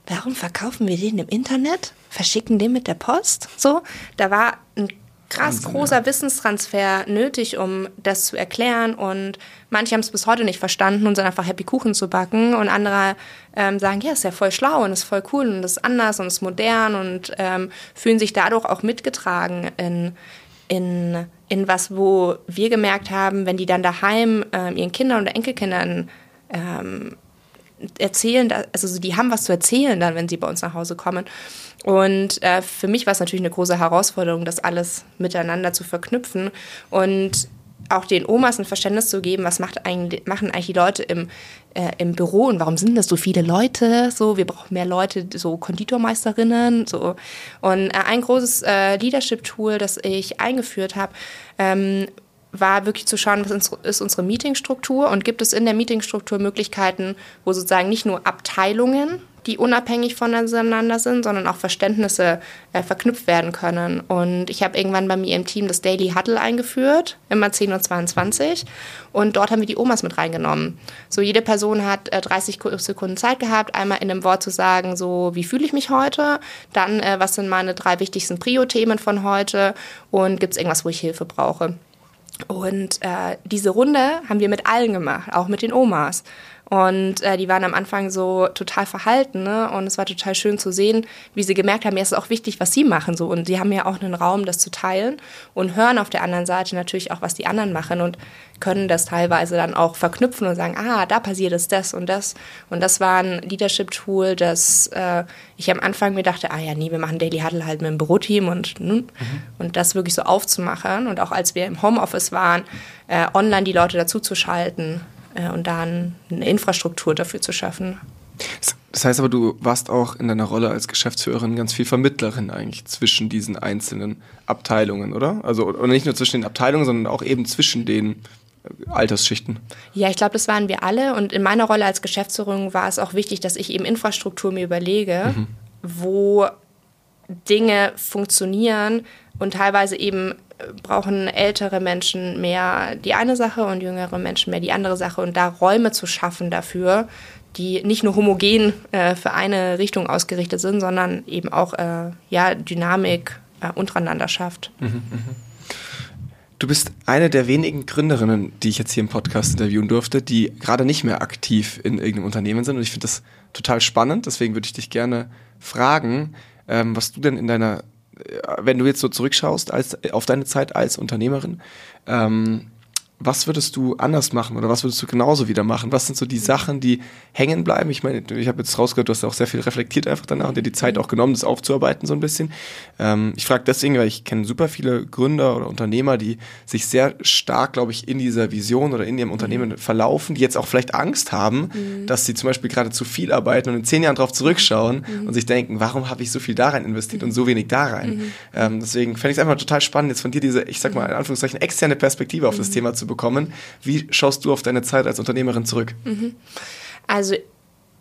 warum verkaufen wir den im Internet? Verschicken den mit der Post? So, da war ein krass Wahnsinn, großer ja. Wissenstransfer nötig, um das zu erklären. Und manche haben es bis heute nicht verstanden und sind einfach happy, Kuchen zu backen. Und andere ähm, sagen, ja, ist ja voll schlau und ist voll cool und ist anders und ist modern und ähm, fühlen sich dadurch auch mitgetragen in, in, in was, wo wir gemerkt haben, wenn die dann daheim ähm, ihren Kindern oder Enkelkindern ähm, erzählen, also die haben was zu erzählen dann, wenn sie bei uns nach Hause kommen. Und äh, für mich war es natürlich eine große Herausforderung, das alles miteinander zu verknüpfen und auch den Omas ein Verständnis zu geben, was macht eigentlich, machen eigentlich die Leute im, äh, im Büro und warum sind das so viele Leute? So, wir brauchen mehr Leute, so Konditormeisterinnen. So. Und äh, ein großes äh, Leadership-Tool, das ich eingeführt habe, ähm, war wirklich zu schauen, was ist unsere Meetingstruktur und gibt es in der Meetingstruktur Möglichkeiten, wo sozusagen nicht nur Abteilungen, die unabhängig voneinander sind, sondern auch Verständnisse äh, verknüpft werden können. Und ich habe irgendwann bei mir im Team das Daily Huddle eingeführt, immer 10.22 Uhr. Und dort haben wir die Omas mit reingenommen. So, jede Person hat äh, 30 Sekunden Zeit gehabt, einmal in einem Wort zu sagen, so, wie fühle ich mich heute? Dann, äh, was sind meine drei wichtigsten Prio-Themen von heute? Und gibt es irgendwas, wo ich Hilfe brauche? Und äh, diese Runde haben wir mit allen gemacht, auch mit den Omas. Und äh, die waren am Anfang so total verhalten, ne? Und es war total schön zu sehen, wie sie gemerkt haben, mir ist auch wichtig, was sie machen. So. Und sie haben ja auch einen Raum, das zu teilen und hören auf der anderen Seite natürlich auch, was die anderen machen und können das teilweise dann auch verknüpfen und sagen, ah, da passiert es das und das. Und das war ein Leadership-Tool, das äh, ich am Anfang mir dachte, ah ja, nee, wir machen Daily Huddle halt mit dem Büroteam und, ne? mhm. und das wirklich so aufzumachen. Und auch als wir im Homeoffice waren, äh, online die Leute dazu zu schalten, und dann eine Infrastruktur dafür zu schaffen. Das heißt aber, du warst auch in deiner Rolle als Geschäftsführerin ganz viel Vermittlerin eigentlich zwischen diesen einzelnen Abteilungen, oder? Also oder nicht nur zwischen den Abteilungen, sondern auch eben zwischen den äh, Altersschichten. Ja, ich glaube, das waren wir alle. Und in meiner Rolle als Geschäftsführerin war es auch wichtig, dass ich eben Infrastruktur mir überlege, mhm. wo Dinge funktionieren und teilweise eben brauchen ältere Menschen mehr die eine Sache und jüngere Menschen mehr die andere Sache und da Räume zu schaffen dafür, die nicht nur homogen äh, für eine Richtung ausgerichtet sind, sondern eben auch äh, ja, Dynamik äh, untereinander schafft. Mhm, mh. Du bist eine der wenigen Gründerinnen, die ich jetzt hier im Podcast interviewen durfte, die gerade nicht mehr aktiv in irgendeinem Unternehmen sind. Und ich finde das total spannend. Deswegen würde ich dich gerne fragen, ähm, was du denn in deiner wenn du jetzt so zurückschaust als, auf deine Zeit als Unternehmerin, ähm, was würdest du anders machen oder was würdest du genauso wieder machen? Was sind so die Sachen, die hängen bleiben? Ich meine, ich habe jetzt rausgehört, du hast auch sehr viel reflektiert einfach danach und dir die Zeit auch genommen, das aufzuarbeiten so ein bisschen. Ähm, ich frage deswegen, weil ich kenne super viele Gründer oder Unternehmer, die sich sehr stark, glaube ich, in dieser Vision oder in ihrem Unternehmen mhm. verlaufen, die jetzt auch vielleicht Angst haben, mhm. dass sie zum Beispiel gerade zu viel arbeiten und in zehn Jahren darauf zurückschauen mhm. und sich denken, warum habe ich so viel da rein investiert und so wenig da rein? Mhm. Ähm, deswegen fände ich es einfach total spannend, jetzt von dir diese, ich sag mal in Anführungszeichen, externe Perspektive auf das mhm. Thema zu bekommen. Wie schaust du auf deine Zeit als Unternehmerin zurück? Mhm. Also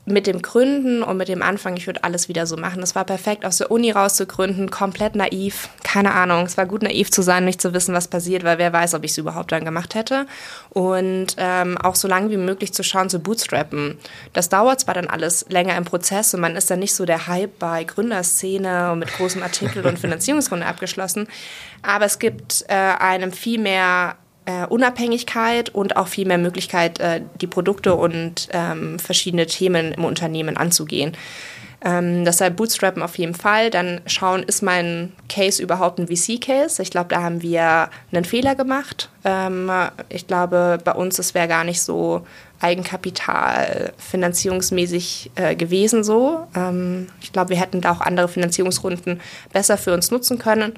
mit dem Gründen und mit dem Anfang, ich würde alles wieder so machen. Es war perfekt, aus der Uni rauszugründen, komplett naiv, keine Ahnung. Es war gut naiv zu sein, nicht zu wissen, was passiert, weil wer weiß, ob ich es überhaupt dann gemacht hätte. Und ähm, auch so lange wie möglich zu schauen, zu bootstrappen. Das dauert zwar dann alles länger im Prozess und man ist dann nicht so der Hype bei Gründerszene und mit großem Artikel und *laughs* Finanzierungsrunde abgeschlossen, aber es gibt äh, einem viel mehr äh, Unabhängigkeit und auch viel mehr Möglichkeit, äh, die Produkte und ähm, verschiedene Themen im Unternehmen anzugehen. Ähm, deshalb Bootstrappen auf jeden Fall. Dann schauen, ist mein Case überhaupt ein VC-Case? Ich glaube, da haben wir einen Fehler gemacht. Ähm, ich glaube, bei uns, es wäre gar nicht so Eigenkapital finanzierungsmäßig äh, gewesen so. Ähm, ich glaube, wir hätten da auch andere Finanzierungsrunden besser für uns nutzen können.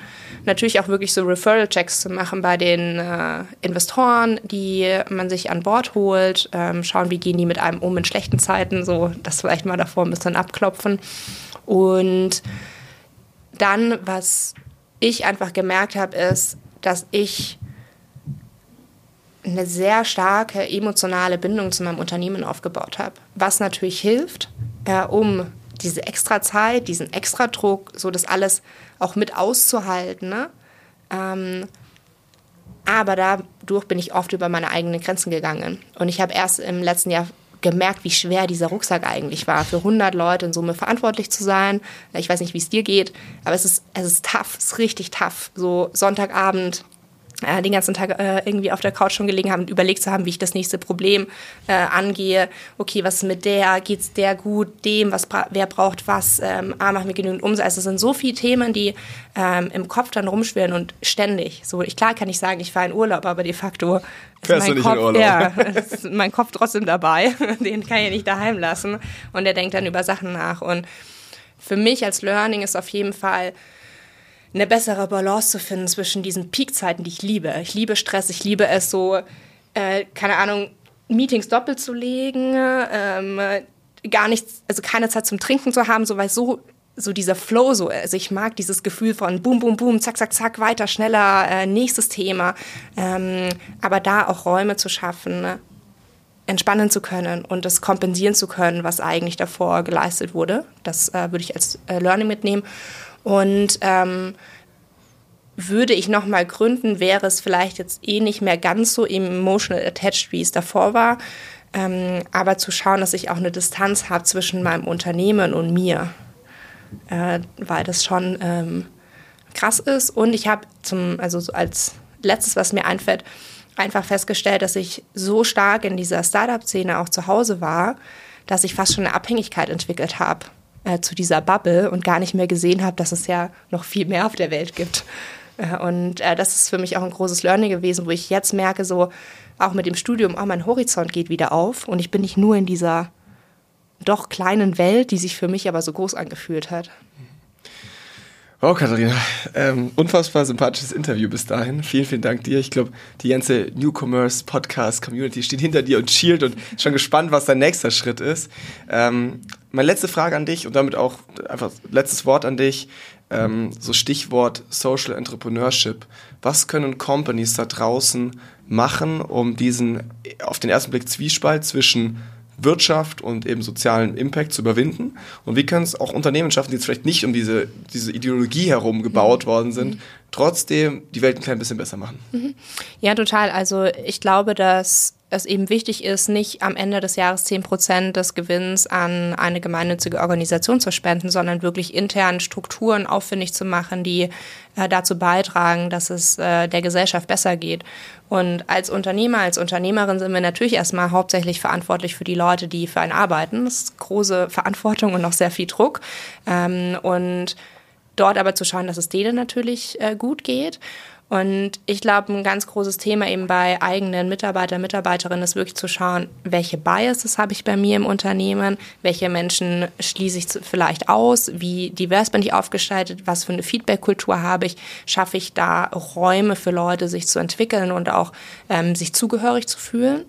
Natürlich auch wirklich so Referral-Checks zu machen bei den äh, Investoren, die man sich an Bord holt, ähm, schauen, wie gehen die mit einem um in schlechten Zeiten, so das vielleicht mal davor ein bisschen abklopfen. Und dann, was ich einfach gemerkt habe, ist, dass ich eine sehr starke emotionale Bindung zu meinem Unternehmen aufgebaut habe. Was natürlich hilft, äh, um diese extra Zeit, diesen extra Druck, so das alles auch mit auszuhalten. Ne? Ähm, aber dadurch bin ich oft über meine eigenen Grenzen gegangen. Und ich habe erst im letzten Jahr gemerkt, wie schwer dieser Rucksack eigentlich war, für 100 Leute in Summe verantwortlich zu sein. Ich weiß nicht, wie es dir geht, aber es ist, es ist tough, es ist richtig tough. So Sonntagabend äh, den ganzen Tag äh, irgendwie auf der Couch schon gelegen haben und überlegt zu haben, wie ich das nächste Problem äh, angehe. Okay, was ist mit der? Geht's der gut? Dem? Was bra wer braucht was? Ähm, ah, machen wir genügend Umsatz? Also es sind so viele Themen, die ähm, im Kopf dann rumschwirren und ständig. So, ich klar kann ich sagen, ich fahre in Urlaub, aber de facto ist mein, du Kopf, ja, *laughs* ist mein Kopf trotzdem dabei. *laughs* Den kann ich nicht daheim lassen. Und der denkt dann über Sachen nach. Und für mich als Learning ist auf jeden Fall eine bessere Balance zu finden zwischen diesen Peakzeiten, die ich liebe. Ich liebe Stress, ich liebe es so, äh, keine Ahnung, Meetings doppelt zu legen, ähm, gar nichts, also keine Zeit zum Trinken zu haben, so weil so so dieser Flow so, also ich mag dieses Gefühl von boom, boom, boom, zack, zack, zack, weiter, schneller, äh, nächstes Thema, ähm, aber da auch Räume zu schaffen, ne? entspannen zu können und das kompensieren zu können, was eigentlich davor geleistet wurde. Das äh, würde ich als äh, Learning mitnehmen. Und ähm, würde ich nochmal gründen, wäre es vielleicht jetzt eh nicht mehr ganz so emotional attached, wie es davor war. Ähm, aber zu schauen, dass ich auch eine Distanz habe zwischen meinem Unternehmen und mir, äh, weil das schon ähm, krass ist. Und ich habe zum, also so als letztes, was mir einfällt, einfach festgestellt, dass ich so stark in dieser Startup-Szene auch zu Hause war, dass ich fast schon eine Abhängigkeit entwickelt habe äh, zu dieser Bubble und gar nicht mehr gesehen habe, dass es ja noch viel mehr auf der Welt gibt. Äh, und äh, das ist für mich auch ein großes Learning gewesen, wo ich jetzt merke, so auch mit dem Studium, auch mein Horizont geht wieder auf und ich bin nicht nur in dieser doch kleinen Welt, die sich für mich aber so groß angefühlt hat. Oh, Katharina, ähm, unfassbar sympathisches Interview bis dahin. Vielen, vielen Dank dir. Ich glaube, die ganze New Commerce Podcast Community steht hinter dir und schielt und ist schon gespannt, was dein nächster Schritt ist. Ähm, meine letzte Frage an dich und damit auch einfach letztes Wort an dich. Ähm, so Stichwort Social Entrepreneurship. Was können Companies da draußen machen, um diesen auf den ersten Blick Zwiespalt zwischen Wirtschaft und eben sozialen Impact zu überwinden? Und wie können es auch Unternehmen schaffen, die jetzt vielleicht nicht um diese, diese Ideologie herum gebaut mhm. worden sind, mhm. trotzdem die Welt ein klein bisschen besser machen? Mhm. Ja, total. Also ich glaube, dass es eben wichtig ist, nicht am Ende des Jahres zehn Prozent des Gewinns an eine gemeinnützige Organisation zu spenden, sondern wirklich intern Strukturen aufwendig zu machen, die äh, dazu beitragen, dass es äh, der Gesellschaft besser geht. Und als Unternehmer, als Unternehmerin sind wir natürlich erstmal hauptsächlich verantwortlich für die Leute, die für einen arbeiten. Das ist große Verantwortung und auch sehr viel Druck. Ähm, und dort aber zu schauen, dass es denen natürlich äh, gut geht Und ich glaube, ein ganz großes Thema eben bei eigenen Mitarbeiter, Mitarbeiterinnen ist wirklich zu schauen, welche Biases habe ich bei mir im Unternehmen, welche Menschen schließe ich vielleicht aus, wie divers bin ich aufgestaltet, was für eine Feedback-Kultur habe ich, schaffe ich da Räume für Leute, sich zu entwickeln und auch ähm, sich zugehörig zu fühlen.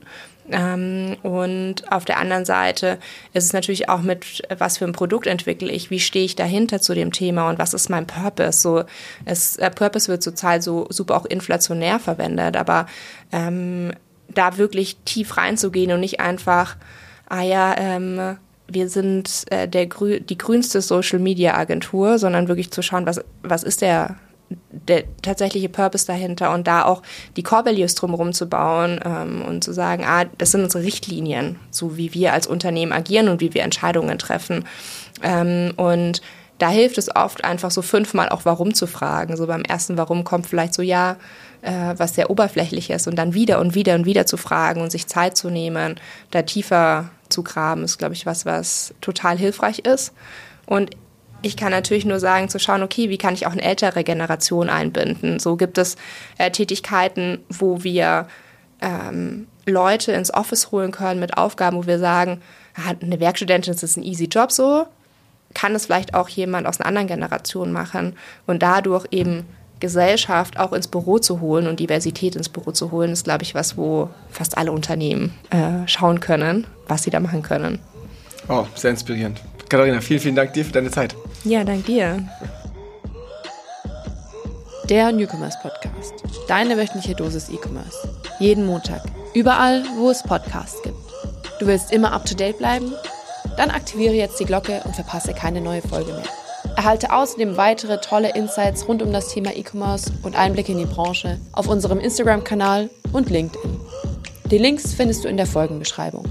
Ähm, und auf der anderen Seite ist es natürlich auch mit, was für ein Produkt entwickle ich, wie stehe ich dahinter zu dem Thema und was ist mein Purpose? So, es, äh, Purpose wird zurzeit so super auch inflationär verwendet, aber ähm, da wirklich tief reinzugehen und nicht einfach, ah ja, ähm, wir sind äh, der grü die grünste Social Media Agentur, sondern wirklich zu schauen, was, was ist der der tatsächliche Purpose dahinter und da auch die Core Values drumherum zu bauen ähm, und zu sagen, ah, das sind unsere Richtlinien, so wie wir als Unternehmen agieren und wie wir Entscheidungen treffen. Ähm, und da hilft es oft einfach so fünfmal auch Warum zu fragen. So beim ersten Warum kommt vielleicht so ja, äh, was sehr oberflächlich ist und dann wieder und wieder und wieder zu fragen und sich Zeit zu nehmen, da tiefer zu graben, ist, glaube ich, was, was total hilfreich ist. Und ich kann natürlich nur sagen, zu schauen, okay, wie kann ich auch eine ältere Generation einbinden? So gibt es äh, Tätigkeiten, wo wir ähm, Leute ins Office holen können mit Aufgaben, wo wir sagen, ah, eine Werkstudentin ist ein easy Job so, kann es vielleicht auch jemand aus einer anderen Generation machen und dadurch eben Gesellschaft auch ins Büro zu holen und Diversität ins Büro zu holen, ist, glaube ich, was, wo fast alle Unternehmen äh, schauen können, was sie da machen können. Oh, sehr inspirierend. Katharina, vielen, vielen Dank dir für deine Zeit. Ja, danke dir. Der Newcomers Podcast. Deine wöchentliche Dosis E-Commerce. Jeden Montag. Überall, wo es Podcasts gibt. Du willst immer up to date bleiben? Dann aktiviere jetzt die Glocke und verpasse keine neue Folge mehr. Erhalte außerdem weitere tolle Insights rund um das Thema E-Commerce und Einblicke in die Branche auf unserem Instagram-Kanal und LinkedIn. Die Links findest du in der Folgenbeschreibung.